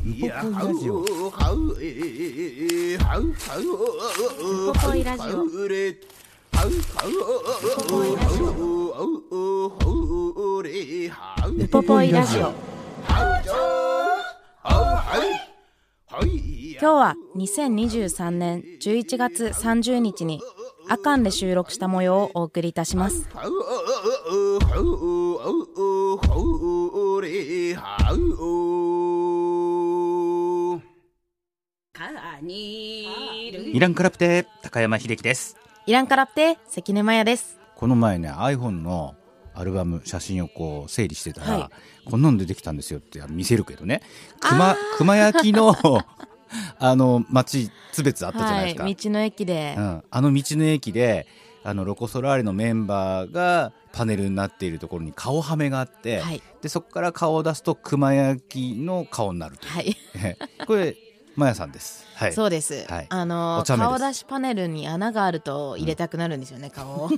ウポポイラジオ。ウポポイラジオ。ウポポイラジオ。今日は2023年11月30日にアカンで収録した模様をお送りいたしますイランカラプテ高山秀樹です。イランカラプテ関根麻也です。この前ね iPhone のアルバム写真をこう整理してたら、はこんなの出てきたんですよって見せるけどね。熊熊焼きの あの町津別あったじゃないですか、はい、道の駅で、うん、あの道の駅であのロコ・ソラーレのメンバーがパネルになっているところに顔はめがあって、はいでそこから顔を出すと熊焼きの顔になるという、はいこれマヤさんです、はい、そうです、はい。あの顔出しパネルに穴があると入れたくなるんですよね、顔を。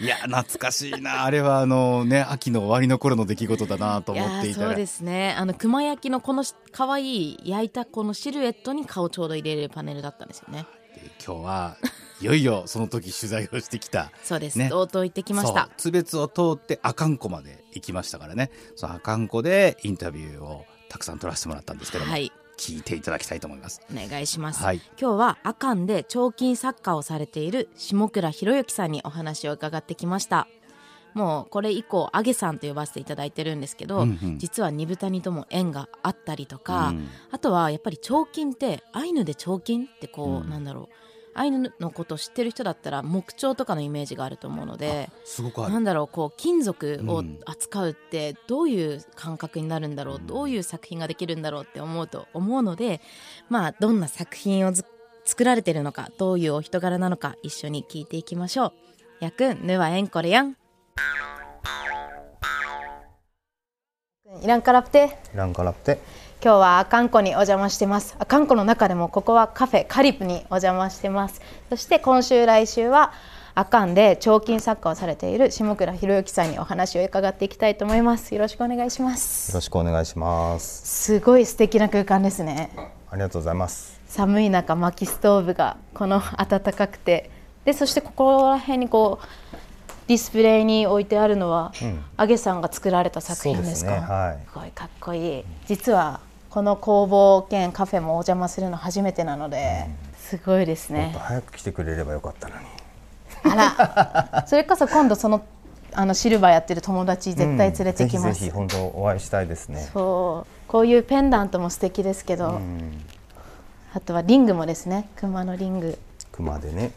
いや懐かしいな。あれはあのね秋の終わりの頃の出来事だなと思っていたそうですね。あの熊焼きのこの可愛い焼いたこのシルエットに顔ちょうど入れれるパネルだったんですよね。で今日はいよいよその時取材をしてきた。そうです、ね。とうとう行ってきました。津別を通って阿寒湖まで行きましたからね。その阿寒湖でインタビューをたくさん取らせてもらったんですけども、はい聞いていただきたいと思います。お願いします、はい。今日は阿寒で彫金作家をされている下倉博之さんにお話を伺ってきました。もうこれ以降あげさんと呼ばせていただいてるんですけど、うんうん。実は二豚にとも縁があったりとか、うん。あとはやっぱり彫金ってアイヌで彫金ってこう、うん。なんだろうアイヌのことを知ってる人だったら木彫とかのイメージがあると思うので、すごくなんだろうこう金属をうん扱うってどういう感覚になるんだろう、うんどういう作品ができるんだろうって思うと思うのでまあどんな作品をず作られてるのかどういうお人柄なのか一緒に聞いていきましょう。やくんぬはえんこれやん。イランカラプテランカラプテ今日は阿寒湖にお邪魔してます。阿寒湖の中でもここはカフェカリプにお邪魔してます。そして今週来週は阿寒で彫金作家をされている下倉博之さんにお話を伺っていきたいと思います。よろしくお願いしまよすろしくお願いします。すごい素敵な空間ですね。ありがとうございます。寒い中薪ストーブがこの暖かくて。でそしてここら辺にこうディスプレイに置いてあるのは、うん。あげさんが作られた作品ですか？ね。はい。すごいかっこいい。実はこの工房兼カフェもお邪魔するの初めてなので、すごいですね。もっと早く来てくれればよかったのに。あら。それこそ今度そのあのシルバーやってる友達絶対連れてきます、うん。ぜひぜひ本当お会いしたいですね。そう。こういうペンダントも素敵ですけど、うん。あとはリングもですね。熊のリング。熊でね。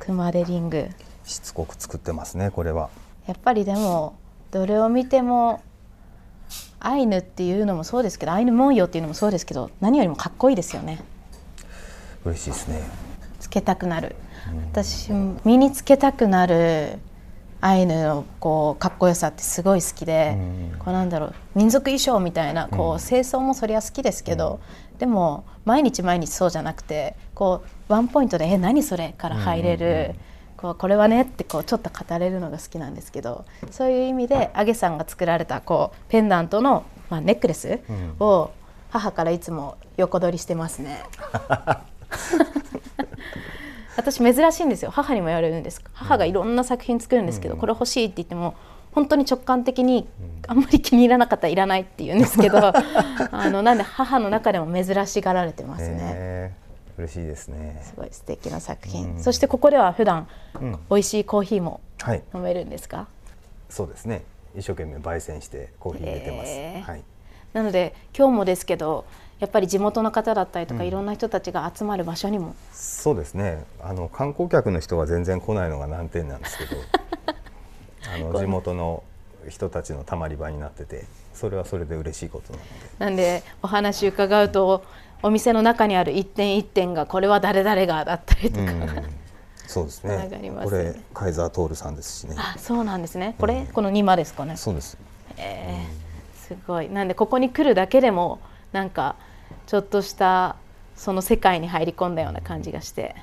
熊手リング。しつこく作ってますねこれは。やっぱりでもどれを見てもアイヌっていうのもそうですけどアイヌ文様っていうのもそうですけど何よりもかっこいいですよね。嬉しいですね。つけたくなる。私身につけたくなる。アイヌのこうかっこよさってすごい好きで、うん。こうなんだろう民族衣装みたいなこう清掃もそりゃ好きですけど、でも毎日毎日そうじゃなくてこうワンポイントで「え何それ?」から入れる。こうこれはねってこうちょっと語れるのが好きなんですけどそういう意味であげさんが作られたこうペンダントの、まあ、ネックレスを母からいつも横取りしてますね。私珍しいんですよ。母にも言われるんです。母がいろんな作品作るんですけど、これ欲しいって言っても本当に直感的にあんまり気に入らなかったらいらないって言うんですけど あのなんで母の中でも珍しがられてますね。嬉しいですね。すごい素敵な作品、うん。そしてここでは普段うん。美味しいコーヒーもはい。飲めるんですか、そうですね。一生懸命焙煎してコーヒー入れてます、へー。はい。なので今日もですけどやっぱり地元の方だったりとか、いろんな人たちが集まる場所にも。そうですね。あの観光客の人が全然来ないのが難点なんですけど あの地元の人たちのたまり場になっててそれはそれで嬉しいことなので。なんでお話伺うとお店の中にある一点一点がこれは誰々がだったりとか、うん。そうですね。つながりますこねれカイザートールさんですしね。あそうなんですね。これ、この2マですかね。そうです。えーすごい。なんでここに来るだけでもなんかちょっとしたその世界に入り込んだような感じがして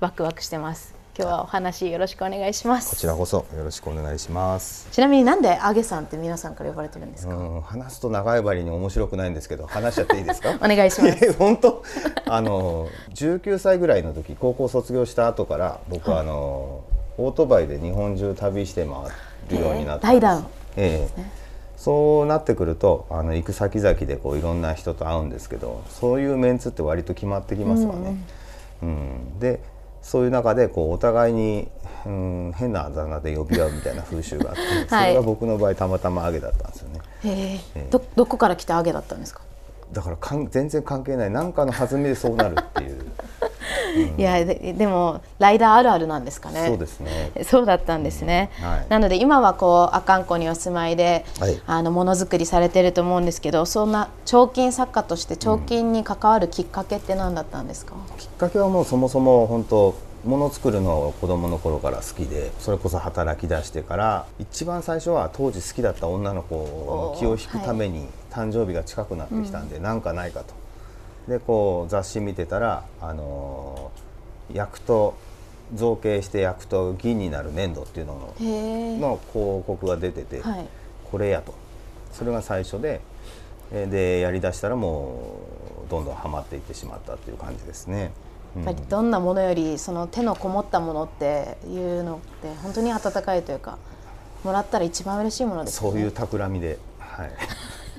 ワクワクしてます今日はお話よろしくお願いします。こちらこそよろしくお願いします。ちなみになんであげさんって皆さんから呼ばれてるんですか、うん話すと長い針に面白くないんですけど話しちゃっていいですか？お願いします。え本当？あの19歳ぐらいの時高校卒業した後から僕はあの、オートバイで日本中旅して回るようになったんです、えーええ。そうなってくるとあの行く先々でこういろんな人と会うんですけどそういうメンツって割と決まってきますわね。うん。でそういう中でこうお互いに、うん、変なあだ名で呼び合うみたいな風習があって、それが僕の場合たまたまアゲだったんですよね。へえどどこから来たあげだったんですか、だからかん全然関係ない。何かの弾みでそうなるっていう、いやででもライダーあるあるなんですかね。そうですね。そうだったんですね、はい。なので今はこう阿寒湖にお住まいで、はい。あのものづくりされてると思うんですけどそんな彫金作家として彫金に関わるきっかけって何だったんですか、きっかけはもうそもそも本当もの作るのを子供の頃から好きでそれこそ働き出してから一番最初は当時好きだった女の子の気を引くために誕生日が近くなってきたんで、なんかないかと。でこう雑誌見てたらあのー焼くと造形して焼くと銀になる粘土っていうのの広告が出てて、はい。これやと。それが最初でえーでやりだしたらもうどんどんはまっていってしまったっていう感じですね。うん。やっぱりどんなものよりその手のこもったものっていうのって本当に温かいというかもらったら一番嬉しいものですよねそういう企みで、はい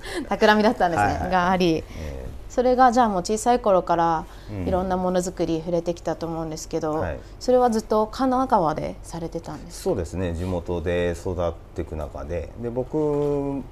企みだったんですね、はいはい。があり。えそれがじゃあもう小さい頃からうん。いろんなものづくり触れてきたと思うんですけど、はい。それはずっと神奈川でされてたんーですそうですね。地元で育っていく中で。で僕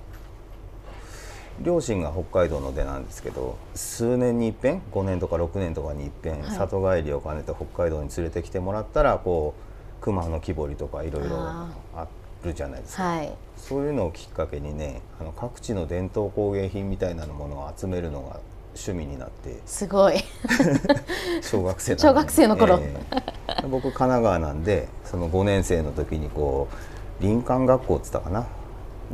両親が北海道の出なんですけど数年に一遍5年とか6年とかに一遍、はい。里帰りを兼ねて北海道に連れてきてもらったらこう熊の木彫りとかいろいろああるじゃないですか。はい。そういうのをきっかけにねあの各地の伝統工芸品みたいなものを集めるのが趣味になって。すごい。小学生なんで小学生の頃。ええ。僕神奈川なんでその5年生の時にこう林間学校っつったかな。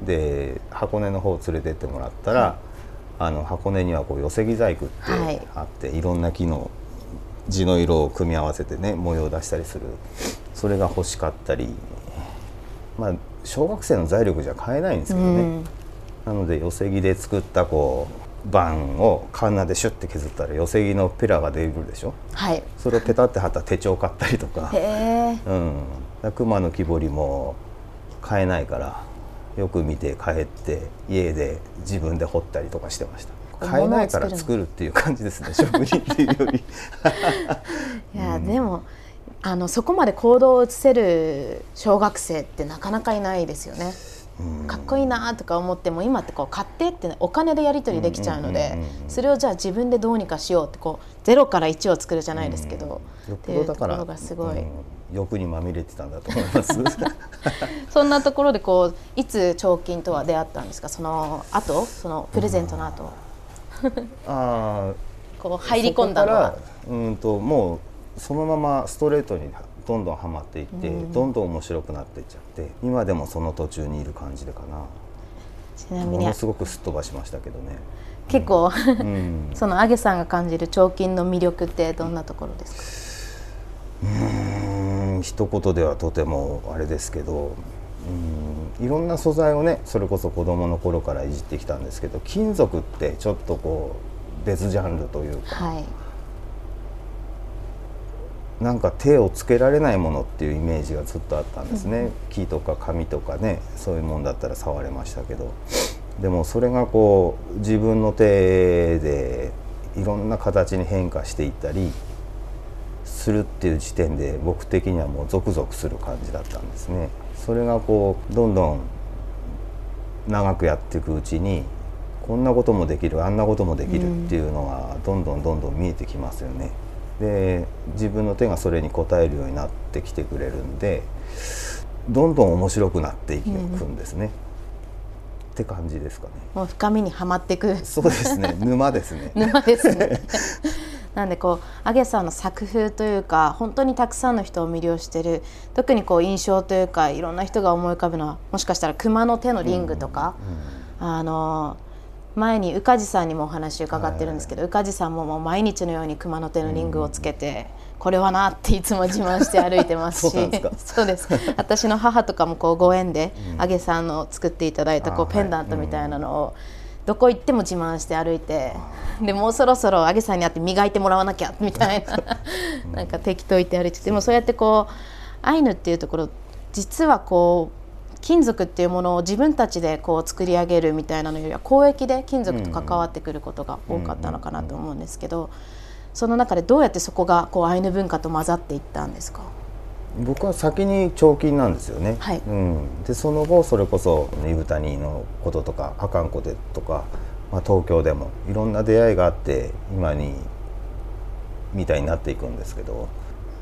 で箱根の方連れてってもらったら、あの箱根にはこう寄木細工ってはい。あって、い、ろんな木の地の色を組み合わせてね模様を出したりする。それが欲しかったりまあ小学生の財力じゃ買えないんですけどね、うん。なので寄木で作ったこう板をカンナでシュッて削ったら寄木のペラが出るでしょ。はい。それをペタって貼った手帳買ったりとか。へ、え。うん、だ熊の木彫りも買えないからよく見て帰って家で自分で彫ったりとかしてました。買えないから作作るっていう感じですね職人っていうより。いや、でもあのそこまで行動を移せる小学生ってなかなかいないですよね。うん。かっこいいなとか思っても今ってこう買ってって、ね、お金でやり取りできちゃうのでうんうんうんうん。それをじゃあ自分でどうにかしようってこう0から1を作るじゃないですけど、よっっていうところがすごい、うん欲にまみれてたんだと思います。そんなところでこういつ彫金とは出会ったんですか？その後そのプレゼントの後。ああ こう入り込んだのは。うんともうそのままストレートにどんどんはまっていって、どんどん面白くなっていっちゃって今でもその途中にいる感じでかな。ちなみに。ものすごくすっ飛ばしましたけどね。結構うん、そのアゲさんが感じる彫金の魅力ってどんなところですか？うーん一言ではとてもあれですけどうんいろんな素材をねそれこそ子どもの頃からいじってきたんですけど金属ってちょっとこう別ジャンルというかはいなんか手をつけられないものっていうイメージがずっとあったんですね、木とか紙とかねそういうもんだったら触れましたけど。でもそれがこう自分の手でいろんな形に変化していったりするっていう時点で僕的にはもうゾクゾクする感じだったんですね。それがこうどんどん長くやっていくうちにこんなこともできるあんなこともできるっていうのがどんどんどんどん見えてきますよね。で自分の手がそれに応えるようになってきてくれるんでどんどん面白くなっていくんですね。って感じですかね。もう深みにはまっていく。そうですね。沼ですね。沼ですね。なんでこうアゲさんの作風というか本当にたくさんの人を魅了してる。特にこう印象というかいろんな人が思い浮かぶのはもしかしたら熊の手のリングとか、あの前に宇梶さんにもお話伺ってるんですけど、宇梶さんももう毎日のように熊の手のリングをつけて、これはなっていつも自慢して歩いてますし。そうですか。そうです。私の母とかもこうご縁で、あげさんの作っていただいたこうあペンダントみたいなのを、どこ行っても自慢して歩いてでもうそろそろあげさんに会って磨いてもらわなきゃみたいな。なんか適当言って歩いててでもそうやってこうアイヌっていうところ実はこう金属っていうものを自分たちでこう作り上げるみたいなのよりは交易で金属と関わってくることが多かったのかなと思うんですけどその中でどうやってそこがこうアイヌ文化と混ざっていったんですか？僕は先に彫金なんですよね、はい。うん、でその後それこそイブタニのこととかアカンコでとか、まあ、東京でもいろんな出会いがあって今にみたいになっていくんですけど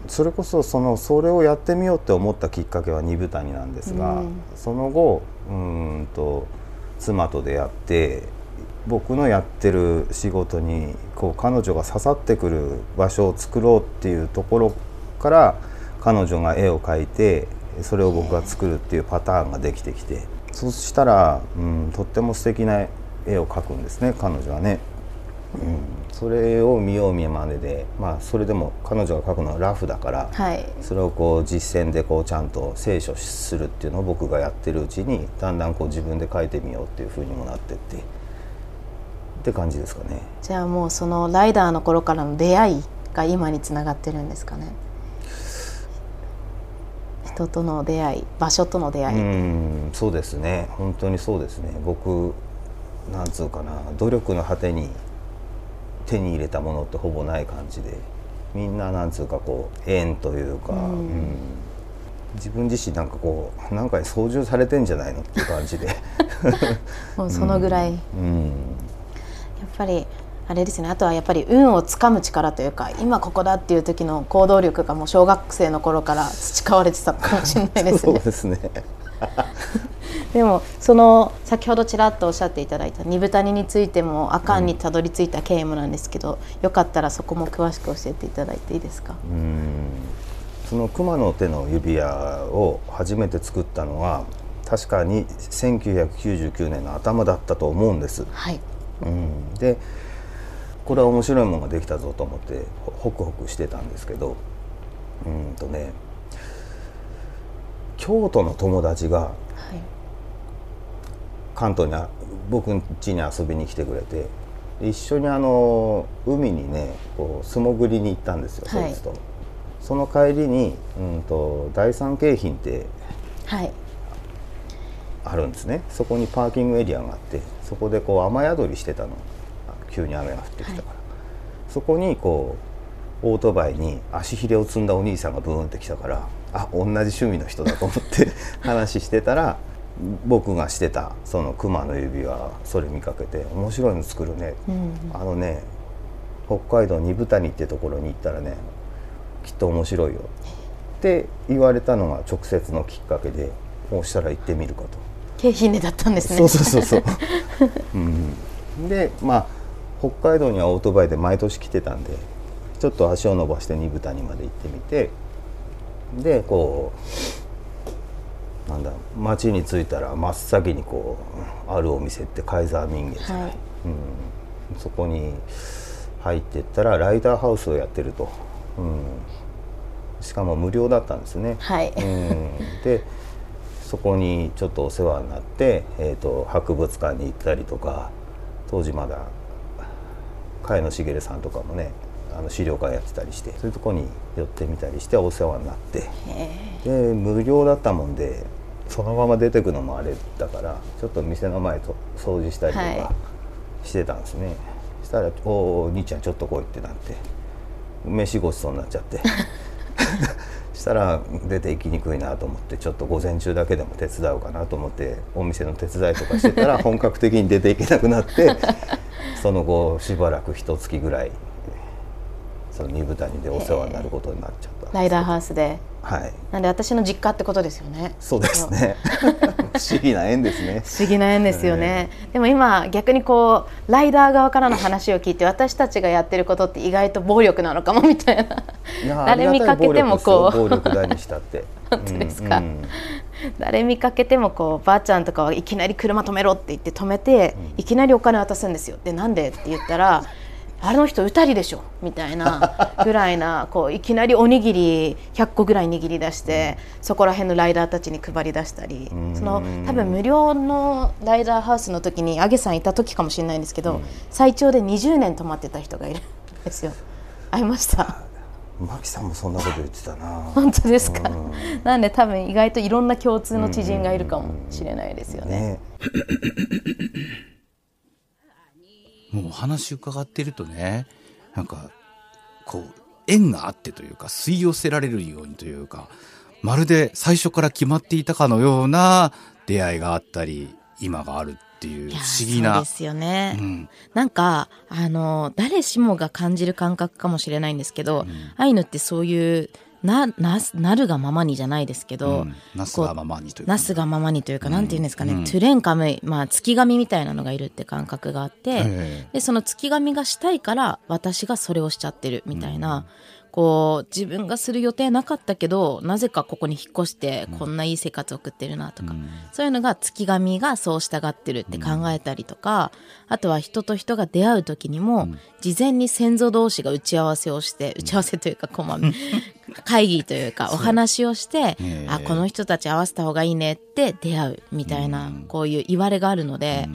それこそそのそれをやってみようって思ったきっかけは二部谷なんですが、うんその後うーんと妻と出会って僕のやってる仕事にこう彼女が刺さってくる場所を作ろうっていうところから彼女が絵を描いてそれを僕が作るっていうパターンができてきてそしたら、うん、とっても素敵な絵を描くんですね彼女はね。うん、それを見よう見まねで、まあ、それでも彼女が描くのはラフだから、はい。それをこう実践でこうちゃんと聖書するっていうのを僕がやってるうちにだんだんこう自分で描いてみようっていうふうにもなってってって感じですかね。じゃあもうそのライダーの頃からの出会いが今につながってるんですかね。人との出会い場所との出会い、うんそうですね。本当にそうですね。僕なんつうかな努力の果てに手に入れたものってほぼない感じでみんななんつうかこう縁というか、うん。自分自身なんかこうなんかに操縦されてんじゃないのっていう感じで、もうそのぐらい、やっうん、ぱりあれですね。あとはやっぱり運をつかむ力というか今ここだっていう時の行動力がもう小学生の頃から培われてたかもしれないですそうねですね。でもその先ほどちらっとおっしゃっていただいた二部谷についても阿寒にたどり着いた経緯もなんですけど、よかったらそこも詳しく教えていただいていいですか、うん。その熊の手の指輪を初めて作ったのは確かに1999年の頭だったと思うんです。はい。うん、でこれは面白いものができたぞと思ってほホクホクしてたんですけどうんとね京都の友達がはい関東にあ僕ん家に遊びに来てくれてで一緒にあの海にねこう素潜りに行ったんですよ、はい。そいつと。その帰りに、うん、と第三京浜ってはい。あるんですね。そこにパーキングエリアがあってそこでこう雨宿りしてたの。急に雨が降ってきたから、そこにこうオートバイに足ひれを積んだお兄さんがブーンって来たからあ同じ趣味の人だと思って 話してたら僕がしてたその熊の指輪それ見かけて面白いの作るね、うんあのね北海道二部谷ってところに行ったらねきっと面白いよ。って言われたのが直接のきっかけでこうしたら行ってみるかと。景品でだったんですね。そうそうそうそう、うん、でまあ北海道にはオートバイで毎年来てたんでちょっと足を伸ばして二部谷まで行ってみてでこうなんだ町に着いたら真っ先にこうあるお店ってカイザー民芸じゃない、はい。うん、そこに入ってったらライターハウスをやってると、うん、しかも無料だったんですね。はい。うん、でそこにちょっとお世話になって、えー、と博物館に行ったりとか当時まだ茅野茂さんとかもねあの資料館やってたりしてそういうとこに寄ってみたりしてお世話になって。で無料だったもんでそのまま出てくのもあれだからちょっと店の前と掃除したりとはかしてたんですね、したら「おお兄ちゃんちょっと来い」ってなって飯ごちそうになっちゃって。したら出て行きにくいなと思ってちょっと午前中だけでも手伝おうかなと思ってお店の手伝いとかしてたら 本格的に出ていけなくなって その後しばらく一月ぐらいその二部谷でお世話になることになっちゃったライダーハウスではい。なんで私の実家ってことですよね。そうですね。不思議な縁ですね。不思議な縁ですよね、でも今逆にこうライダー側からの話を聞いて私たちがやってることって意外と暴力なのかもみたいな。誰見かけてもこう。暴力ですよ暴力大にしたって本当ですか。うん。うん誰見かけてもこうばあちゃんとかはいきなり車止めろって言って止めて、いきなりお金渡すんですよ。でなんで？って言ったらあの人歌りでしょみたいな ぐらいなこういきなりおにぎり100個ぐらい握り出してそこら辺のライダーたちに配り出したりん。その多分無料のライダーハウスの時にあげさんいた時かもしれないんですけど、最長で20年泊まってた人がいるんですよ。会いました。マキさんもそんなこと言ってたな。本当ですか、うん。なんで多分意外といろんな共通の知人がいるかもしれないですよね。ねもうお話伺ってるとねなんかこう縁があってというか吸い寄せられるようにというかまるで最初から決まっていたかのような出会いがあったり今があるっていう不思議なそうですよね、うん。なんかあの誰しもが感じる感覚かもしれないんですけど、アイヌってそういうなななるがままにじゃないですけど、うん。なすがままにというか。なすがままにというか、なんて言うんですかね、うん。トゥレンカムイ、まあ、月神みたいなのがいるって感覚があって、ええ。でその月神がしたいから私がそれをしちゃってるみたいな、こう自分がする予定なかったけどなぜかここに引っ越してこんないい生活を送ってるなとか、そういうのが月神がそう従ってるって考えたりとか、あとは人と人が出会う時にも、事前に先祖同士が打ち合わせをして打ち合わせというかこう、まあ 会議というかお話をして、ええ。あこの人たち合わせた方がいいねって出会うみたいな、こういう言われがあるので、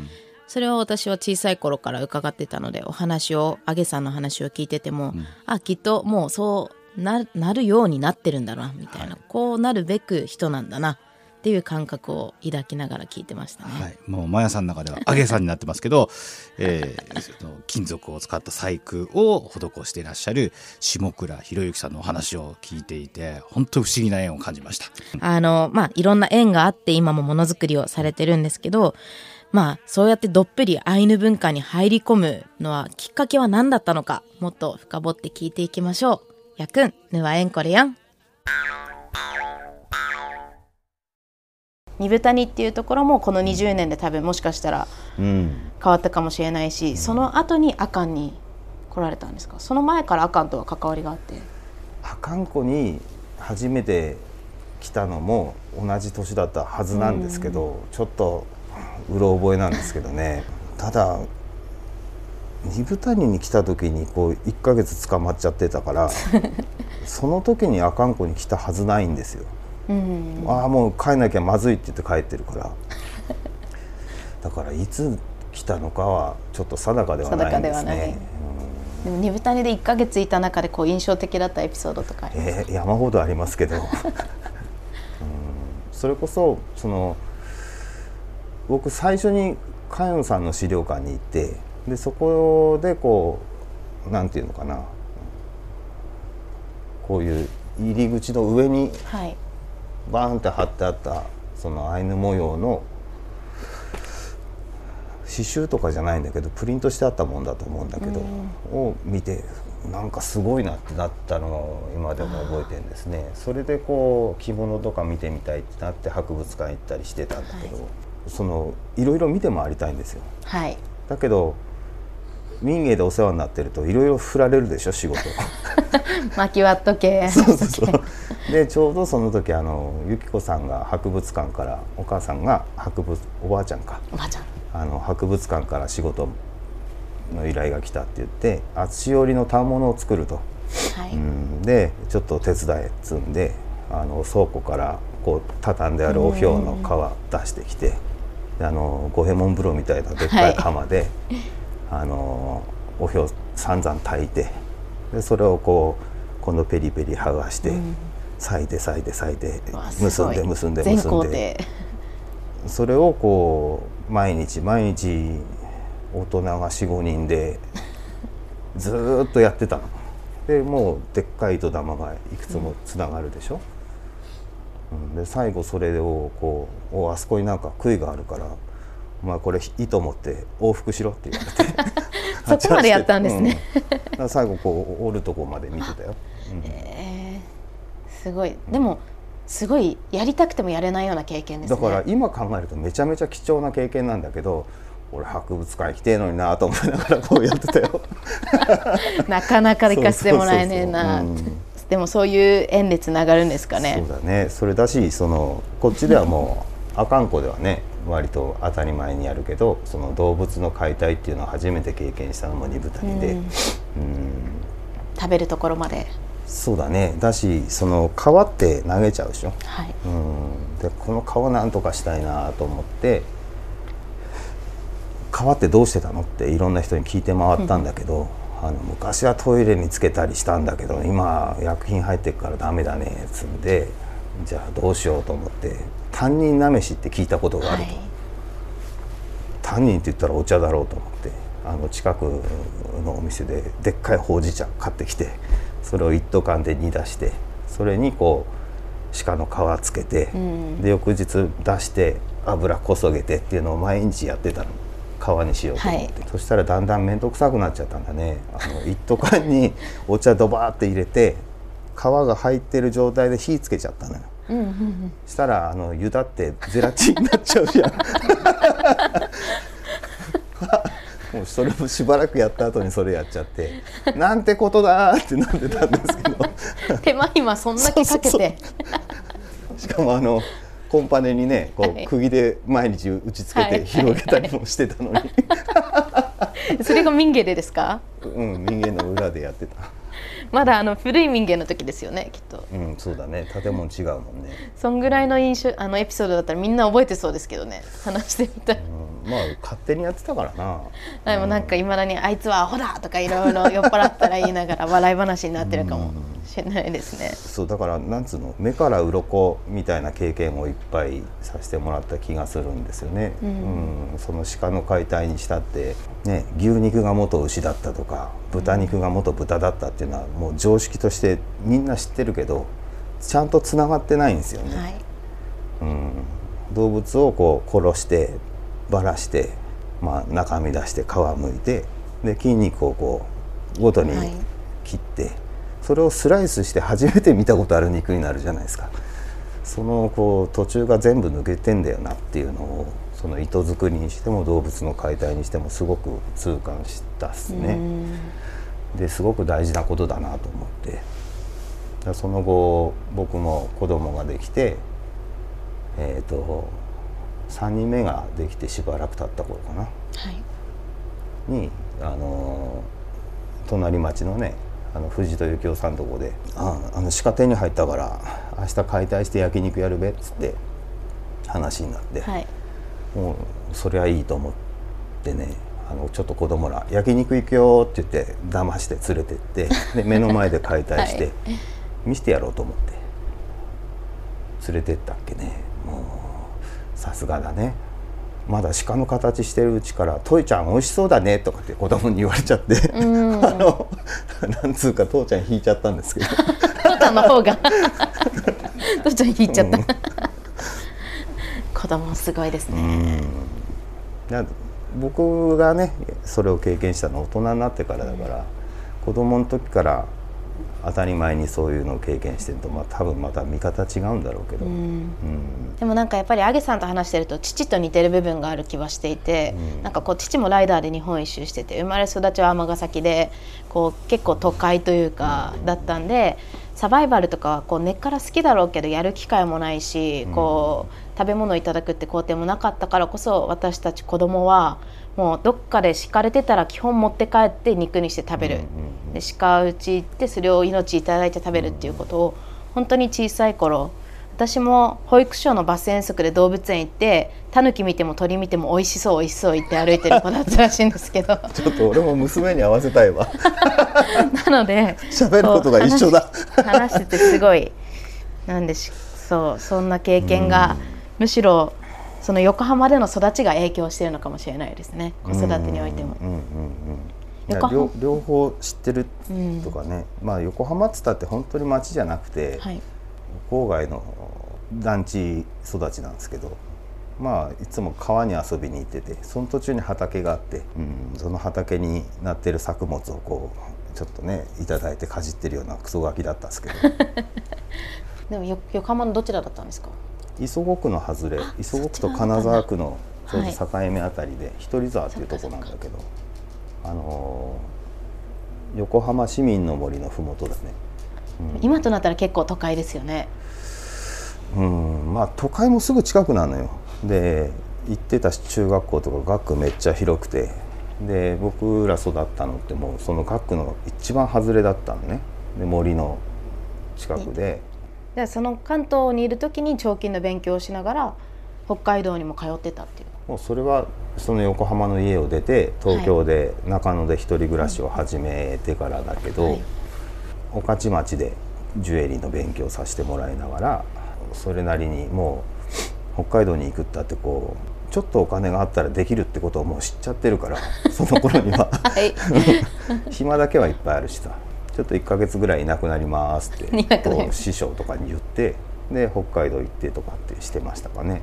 それを私は小さい頃から伺ってたのでお話をあげさんの話を聞いてても、あきっともうそうななるようになってるんだなみたいな、こうなるべく人なんだなっていう感覚を抱きながら聞いてましたね。はい、もうマヤさんの中では揚げさんになってますけど、えーその金属を使った細工を施していらっしゃる下倉博之さんのお話を聞いていて本当不思議な縁を感じました。あの、まあ、いろんな縁があって今もものづくりをされてるんですけど、まあ、そうやってどっぷりアイヌ文化に入り込むのはきっかけは何だったのか、もっと深掘って聞いていきましょう。やくん、ぬはえんこれやん。二部谷っていうところもこの20年で多分もしかしたらうん変わったかもしれないし、その後に阿寒に来られたんですか？その前から阿寒とは関わりがあって。阿寒湖に初めて来たのも同じ年だったはずなんですけど、ちょっとうろ覚えなんですけどね。ただ二部谷に来た時にこう1ヶ月捕まっちゃってたから その時に阿寒湖に来たはずないんですよ。うん。ああもう帰んなきゃまずいって言って帰ってるから。だからいつ来たのかはちょっと定かではないんです定かではない。ね。でも二部谷で1ヶ月いた中でこう印象的だったエピソードとかありますか？えー山ほどありますけど、うん、それこそその僕最初にカヨンさんの資料館に行ってでそこでこうなんていうのかな。こういう入り口の上にはい。バーンって貼ってあったそのアイヌ模様の刺繍とかじゃないんだけどプリントしてあったもんだと思うんだけど、を見てなんかすごいなってなったのを今でも覚えてるんですね。それでこう着物とか見てみたいってなって博物館行ったりしてたんだけど、そのいろいろ見て回りたいんですよはい。だけど民芸でお世話になってるといろいろ振られるでしょ仕事 巻き割っとけ。そうそうそうでちょうどその時あの由紀子さんが博物館からお母さんが博物おばあちゃんかおばあちゃん。あの博物館から仕事の依頼が来たって言って厚織りの反物を作ると、はい。うん、でちょっと手伝えっつんであの倉庫からこう畳んであるおひょうの皮出してきてであの五右衛門風呂みたいなでっかい釜で、あのおひょう散々炊いてでそれをこう今度ペリペリ剥がして、裂いて裂いて裂いて結んで結んで結んで程。それをこう毎日毎日大人が45人でずーっとやってたの。でもうでっかい糸玉がいくつもつながるでしょ。うん。で最後それをこう「おあそこになんか杭があるからお前これ糸持って往復しろ」って言われて。そこまでやったんですね。うん。最後こう折るとこまで見てたよ。うん。えーすごい。でもすごいやりたくてもやれないような経験ですね。だから今考えるとめちゃめちゃ貴重な経験なんだけど俺博物館行きてえのになと思いながらこうやってたよ。なかなか行かせてもらえねえな。そうそうそう。うんでもそういう縁でつながるんですかね。そうだね。それだしそのこっちではもう阿寒湖ではね割と当たり前にやるけどその動物の解体っていうのを初めて経験したのも二部谷で、うん。うん。食べるところまで。そうだね。だしその皮って投げちゃうでしょ、はい。うん、でこの皮なんとかしたいなと思って皮ってどうしてたの？っていろんな人に聞いて回ったんだけど、あの昔はトイレにつけたりしたんだけど今薬品入ってるからダメだねっつんでじゃあどうしようと思って担任なめしって聞いたことがあると、はい。担任って言ったらお茶だろうと思ってあの近くのお店ででっかいほうじ茶買ってきてそれを一斗缶で煮出してそれにこう鹿の皮つけて、ん。で翌日出して油こそげてっていうのを毎日やってたの皮にしようと思って、そしたらだんだん面倒くさくなっちゃったんだね。あの一斗缶に お茶ドバーって入れて皮が入ってる状態で火つけちゃったのよ。うんうんうん。したらあの湯だってゼラチンになっちゃうじゃん。もうそれもしばらくやった後にそれやっちゃって。なんてことだーってなってたんですけど。手間暇そんだけかけて。しかもあのコンパネにねこはい。う釘で毎日打ちつけはい。て広げたりもしてたのに、それが民芸でですか？うん人間の裏でやってたまだあの古い民芸の時ですよねきっと。うんそうだね。建物違うもんね、そんぐらいの印象あのエピソードだったらみんな覚えてそうですけどね話してみたらうん、まあ勝手にやってたからな。でもなんかいまだにあいつはアホだとかいろいろ酔っ払ったら言いながら笑い話になってるかもしれないですね。そうだからなんつうの目から鱗みたいな経験をいっぱいさせてもらった気がするんですよね、うん。うんその鹿の解体にしたって、ね、牛肉が元牛だったとか豚肉が元豚だったっていうのはもう常識としてみんな知ってるけどちゃんとつながってないんですよね、はい、うん、動物をこう殺してばらして、まあ、中身出して皮むいてで筋肉をこうごとにはい。切って、それをスライスして初めて見たことある肉になるじゃないですか。そのこう途中が全部抜けてんだよなっていうのをその糸作りにしても動物の解体にしてもすごく痛感したっすね。うん。ですごく大事なことだなと思って。その後僕も子供ができてえっ、と3人目ができてしばらく経った頃かな。はい。にあの隣町のねあの藤戸幸雄さんとこで「ああの鹿手に入ったから明日解体して焼肉やるべ」っつって話になって、はいもうそりゃいいと思ってねあのちょっと子供ら「焼肉行くよ」って言って騙して連れてって で目の前で解体して、はい。見せてやろうと思って連れてったっけね。もうさすがだね。まだ鹿の形してるうちから「トイちゃん美味しそうだね」とかって子供に言われちゃって、うん。あのなんつうか父ちゃん引いちゃったんですけど。父ちゃんの方が。父ちゃん引いちゃった、子供すごいですね、な僕がねそれを経験したのは大人になってからだから、子供の時から当たり前にそういうのを経験してると、まあ、多分また見方違うんだろうけど、うん。うん。でもなんかやっぱりアゲさんと話してると父と似てる部分がある気はしていて、うん。なんかこう父もライダーで日本一周してて生まれ育ちは尼崎でこう結構都会というかだったんでサバイバルとかはこう根っから好きだろうけどやる機会もないし、うん。こう食べ物をいただくって工程もなかったからこそ私たち子供はもうどっかで敷かれてたら基本持って帰って肉にして食べる。うんうんで鹿打ち行ってそれを命いただいて食べるっていうことを本当に小さい頃私も保育所のバス遠足で動物園行ってタヌキ見ても鳥見ても美味しそう美味しそう言って歩いてる子だったらしいんですけど。ちょっと俺も娘に合わせたいわ。なので喋ることが一緒だ。話話しててすごいなんでしそうそんな経験がむしろその横浜での育ちが影響しているのかもしれないですね。子育てにおいても。うんうんうん両両方知ってるとかね、まあ横浜っつったって本当に町じゃなくて、はい。郊外の団地育ちなんですけどまあいつも川に遊びに行っててその途中に畑があって、うん、その畑になってる作物をこうちょっとねいただいてかじってるようなクソガキだったんですけど。でもよ横浜のどちらだったんですか？磯子区の外れあ磯子区と金沢区のちょうはい。ど境目あたりで一人沢っていうとこなんだけど、あのー横浜市民の森の麓だね。今となったら結構都会ですよね。うん。まあ都会もすぐ近くなのよ。で行ってた中学校とか学区めっちゃ広くてで僕ら育ったのってもうその学区の一番外れだったのね。で森の近くででその関東にいる時に彫金の勉強をしながら北海道にも通ってたっていう。もうそれはその横浜の家を出て東京で中野で一人暮らしを始めてからだけど、はい。御徒町でジュエリーの勉強させてもらいながらそれなりにもう北海道に行くったってこうちょっとお金があったらできるってことをもう知っちゃってるからその頃には。はい。暇だけはいっぱいあるしさちょっと1ヶ月ぐらいいなくなりますってこう師匠とかに言ってで北海道行ってとかってしてましたかね。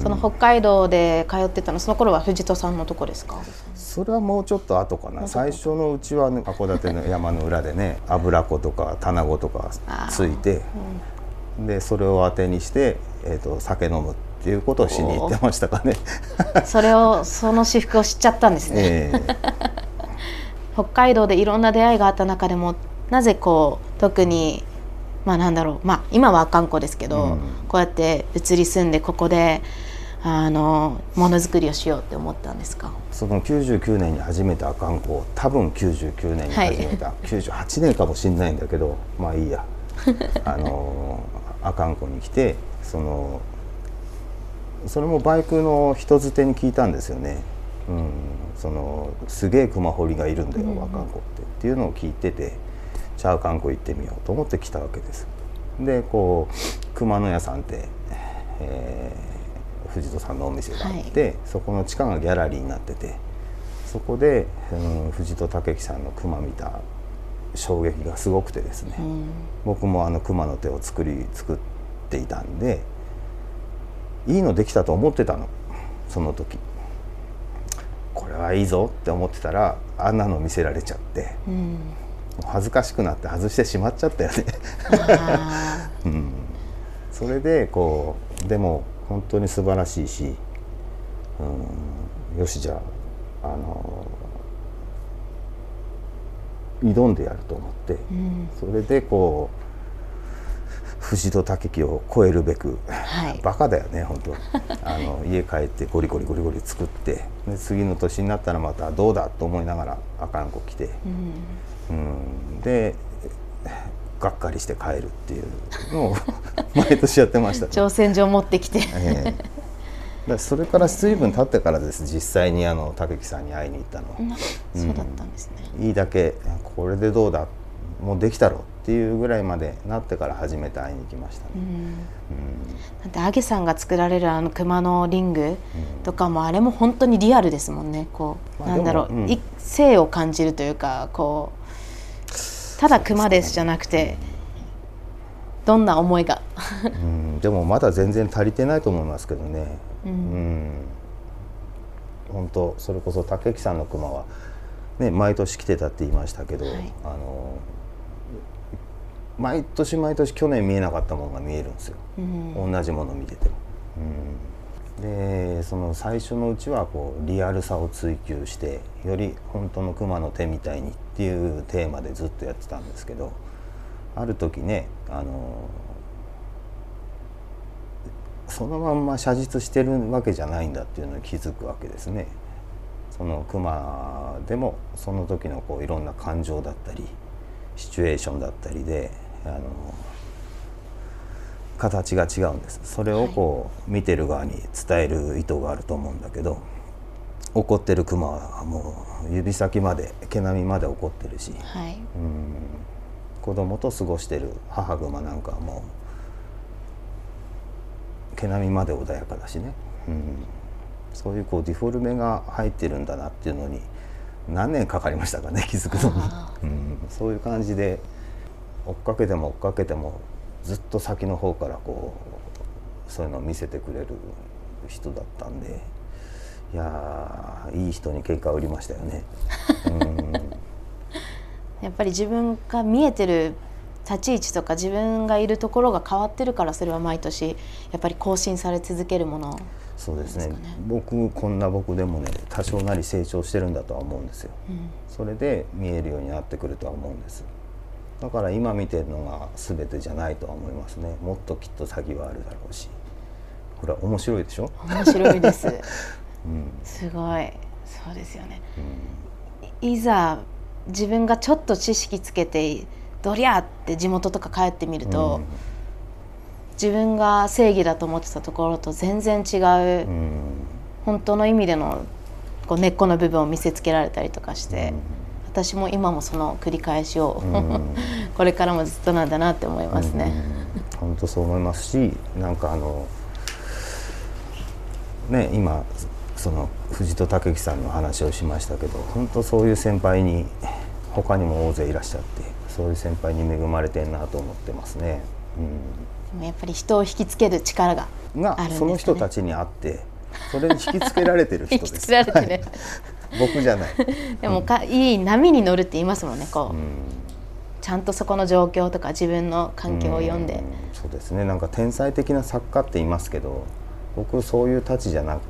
その北海道で通ってたのその頃は藤戸さんのとこですか？それはもうちょっと後かな。最初のうちは、ね、函館の山の裏でね 油子とか棚子とかついて、でそれを当てにして、えー、と酒飲むっていうことをしに行ってましたかね。それをその私服を知っちゃったんですね、ええ北海道でいろんな出会いがあった中でもなぜこう特にまあなんだろうまあ今はあかんこですけど、うん。こうやって移り住んでここであのものづくりをしようって思ったんですか？その99年に初めて阿寒湖多分99年に始めた、98年かもしれないんだけどまあいいや。あの阿寒湖に来てそのそれもバイクの人づてに聞いたんですよね。うん、そのすげえ熊掘りがいるんだよ、阿寒湖って。っていうのを聞いててじゃあ阿寒湖行ってみようと思って来たわけです。でこう熊野屋さんって、えー藤戸さんのお店があって、そこの地下がギャラリーになっててそこで、うん、藤戸武樹さんの熊見た衝撃がすごくてですね、うん。僕もあの熊の手を作り作っていたんでいいのできたと思ってたの。その時これはいいぞって思ってたらあんなの見せられちゃってうん。恥ずかしくなって外してしまっちゃったよね。あ うん。それでこうでも本当に素晴らしいし、うん、よしじゃああの挑んでやると思って、ーうん。それでこう藤戸武樹を超えるべく、はい。バカだよね本当。あの家帰ってゴリゴリゴリゴリ作ってで次の年になったらまたどうだと思いながらあかんこ来て、うん。うん、でがっかりして帰るっていうのを 毎年やってましたね、挑戦状持ってきて。ええ。それから随分経ってからです。実際にあの武樹さんに会いに行ったの、そうだったんですね、いいだけこれでどうだもうできたろっていうぐらいまでなってから初めて会いに行きましたね、うん。うん。だってアゲさんが作られるあの熊のリングとかもあれも本当にリアルですもんね。こう、まあなんだろう、うん。い性を感じるというかこうただ熊ですじゃなくてどんな思いが？うん、でもまだ全然足りてないと思いますけどね。ううんん。本当それこそ竹木さんの熊はね毎年来てたって言いましたけど、はい。あの毎年毎年去年見えなかったものが見えるんですよ。うん同じもの見てても。うん、でその最初のうちはこうリアルさを追求してより本当の熊の手みたいにっていうテーマでずっとやってたんですけどある時ねあのそのまんま写実してるわけじゃないんだっていうのに気づくわけですね。その熊でもその時のこういろんな感情だったりシチュエーションだったりであの形が違うんです。それをこう見てる側に伝える意図があると思うんだけど怒ってる熊はもう指先まで毛並みまで怒ってるしはい。うん子供と過ごしてる母熊なんかはもう毛並みまで穏やかだしね、うん、そういうこうディフォルメが入ってるんだなっていうのに何年かかりましたかね気づくのに、うん、そういう感じで追っかけても追っかけてもずっと先の方からこうそういうのを見せてくれる人だったんでいやーいい人に結果を売りましたよね。うん。やっぱり自分が見えてる立ち位置とか自分がいるところが変わってるからそれは毎年やっぱり更新され続けるものそうですね。僕こんな僕でもね多少なり成長してるんだとは思うんですよ、それで見えるようになってくるとは思うんですだから今見てるのが全てじゃないとは思いますね。もっときっと先はあるだろうし。これは面白いでしょ、面白いです。うん。すごい。そうですよね。いいざ自分がちょっと知識つけてどりゃって地元とか帰ってみると、うん。自分が正義だと思ってたところと全然違う、うん。本当の意味でのこう根っこの部分を見せつけられたりとかして、私も今もその繰り返しを、ん これからもずっとなんだなって思いますね。本当そう思いますしなんかあのね今その藤戸武樹さんの話をしましたけど本当そういう先輩に他にも大勢いらっしゃってそういう先輩に恵まれてんなと思ってますね。でもやっぱり人を引きつける力がうん、がその人たちにあってそれに引きつけられてる人 引きつです。けられてね、僕じゃない。でもかいい波に乗るって言いますもんねこう、うん。ちゃんとそこの状況とか自分の環境を読んで、うん。そうですね。なんか天才的な作家って言いますけど僕そういうたちじゃなく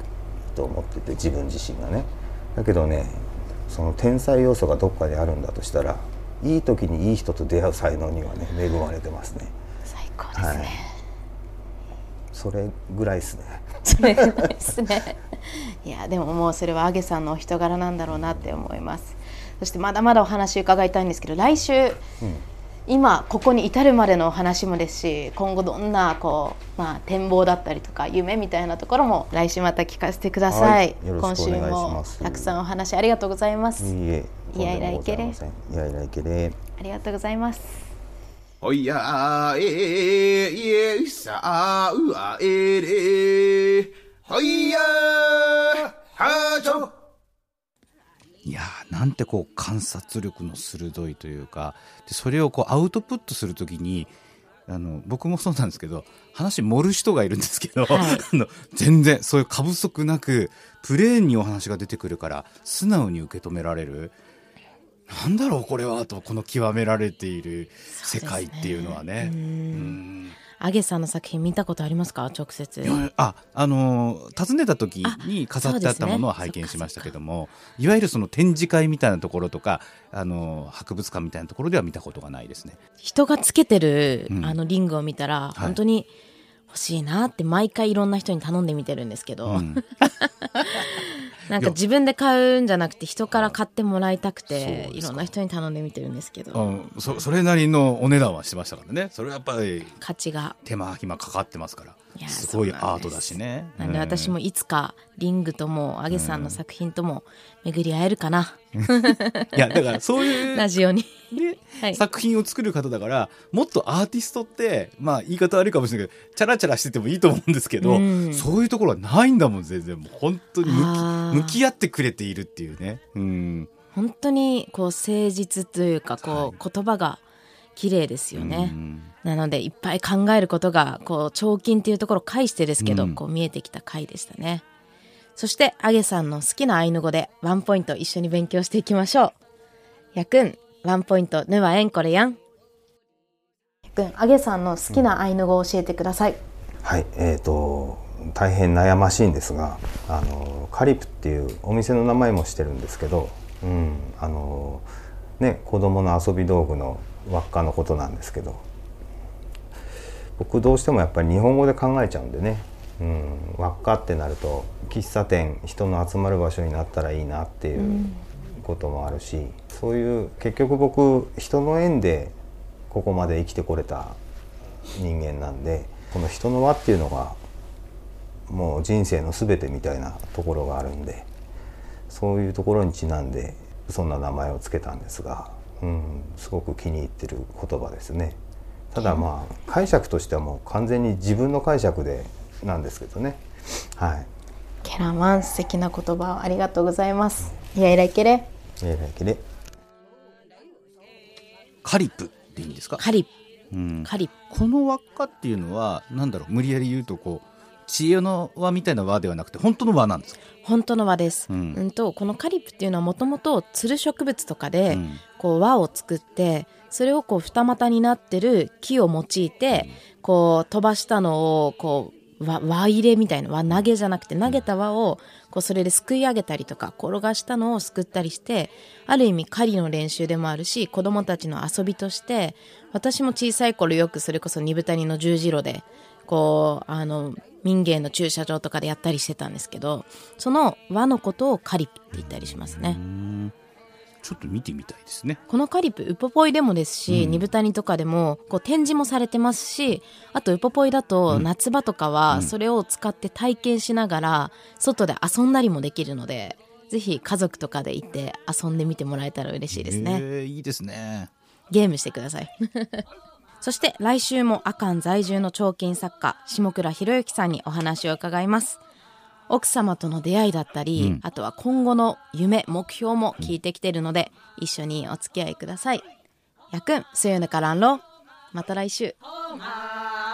と思ってて自分自身がね。だけどねその天才要素がどっかであるんだとしたらいい時にいい人と出会う才能にはね恵まれてますね。最高ですね、はい。それぐらいですねそれぐらいですね。いやでももうそれはアゲさんのお人柄なんだろうなって思います。そしてまだまだお話伺いたいんですけど来週、今ここに至るまでのお話もですし今後どんなこう、まあ、展望だったりとか夢みたいなところも来週また聞かせてください、はい今週もたくさんお話ありがとうございます、いいえいやいらいけれ。いやいらいけれ。ありがとうございますおやええさあうあえれほいやはちょ。いやーなんてこう観察力の鋭いというかでそれをこうアウトプットするときにあの僕もそうなんですけど話盛る人がいるんですけど、はい。あの全然そういう過不足なくプレーンにお話が出てくるから素直に受け止められるなんだろうこれはとこの極められている世界っていうのはね。うん。アゲさんの作品見たことありますか？直接。あ、あのー訪ねた時に飾ってあったものは拝見しましたけども、い。わゆるその展示会みたいなところとか、あのー博物館みたいなところでは見たことがないですね。人がつけてる、うん。あのリングを見たら、い。本当に欲しいなって毎回いろんな人に頼んでみてるんですけど、うん なんか自分で買うんじゃなくて人から買ってもらいたくていろんな人に頼んでみてるんですけど、うんそそれなりのお値段はしてましたからね。それはやっぱり価値が手間暇かかってますから。すごいアートだしね。なんでうん。私もいつかリングともアゲさんの作品とも巡り合えるかな、いや、だからそういう ラジオに。ねはい。作品を作る方だからもっとアーティストってまあ言い方悪いかもしれないけどチャラチャラしててもいいと思うんですけど、うん。そういうところはないんだもん全然もう。本当に向き合ってくれているっていうね。うん。本当にこう誠実というかこう、言葉が綺麗ですよね。うんなのでいっぱい考えることがこう彫金っていうところを介してですけど、うん。こう見えてきた回でしたね。そしてあげさんの好きなアイヌ語でワンポイント一緒に勉強していきましょう。やくんワンポイントぬはえんこれやん。やくんあげさんの好きなアイヌ語を教えてください、はいえー、と大変悩ましいんですがあのカリプっていうお店の名前もしてるんですけど、うんあのね、子供の遊び道具の輪っかのことなんですけど僕どうしてもやっぱり日本語で考えちゃうんでね、うん、輪っかってなると喫茶店人の集まる場所になったらいいなっていうこともあるし、そういう結局僕人の縁でここまで生きてこれた人間なんでこの人の輪っていうのがもう人生の全てみたいなところがあるんでそういうところにちなんでそんな名前を付けたんですが、うん、すごく気に入ってる言葉ですね。ただまあ解釈としてはもう完全に自分の解釈でなんですけどね。はい。ケラマン素敵な言葉をありがとうございます。いやいらいけれえらいけで。カリプでいいんですか、カリうん、カリこの輪っかっていうのはなんだろう無理やり言うとこう知恵の輪みたいな輪ではなくて本当の輪なんですか？本当の輪です、ううんんとこのカリプっていうのはもともとつる植物とかで、うん。こう輪を作ってそれをこう二股になってる木を用いて、こう飛ばしたのをこう輪輪入れみたいな輪投げじゃなくて投げた輪をこうそれですくい上げたりとか転がしたのをすくったりしてある意味狩りの練習でもあるし子供たちの遊びとして私も小さい頃よくそれこそ二豚谷の十字路でこうあの民芸の駐車場とかでやったりしてたんですけどその輪のことをカリプって言ったりしますね。ちょっと見てみたいですね。このカリプウポポイでもですし、ニブタニとかでもこう展示もされてますしあとウポポイだと夏場とかはそれを使って体験しながら外で遊んだりもできるのでぜひ家族とかで行って遊んでみてもらえたら嬉しいですね。へえいいですね。ゲームしてください。そして来週も阿寒在住の彫金作家下倉博之さんにお話を伺います奥様との出会いだったり、あとは今後の夢目標も聞いてきてるので、一緒にお付き合いください。やくん、すゆぬからんろまた来週。Oh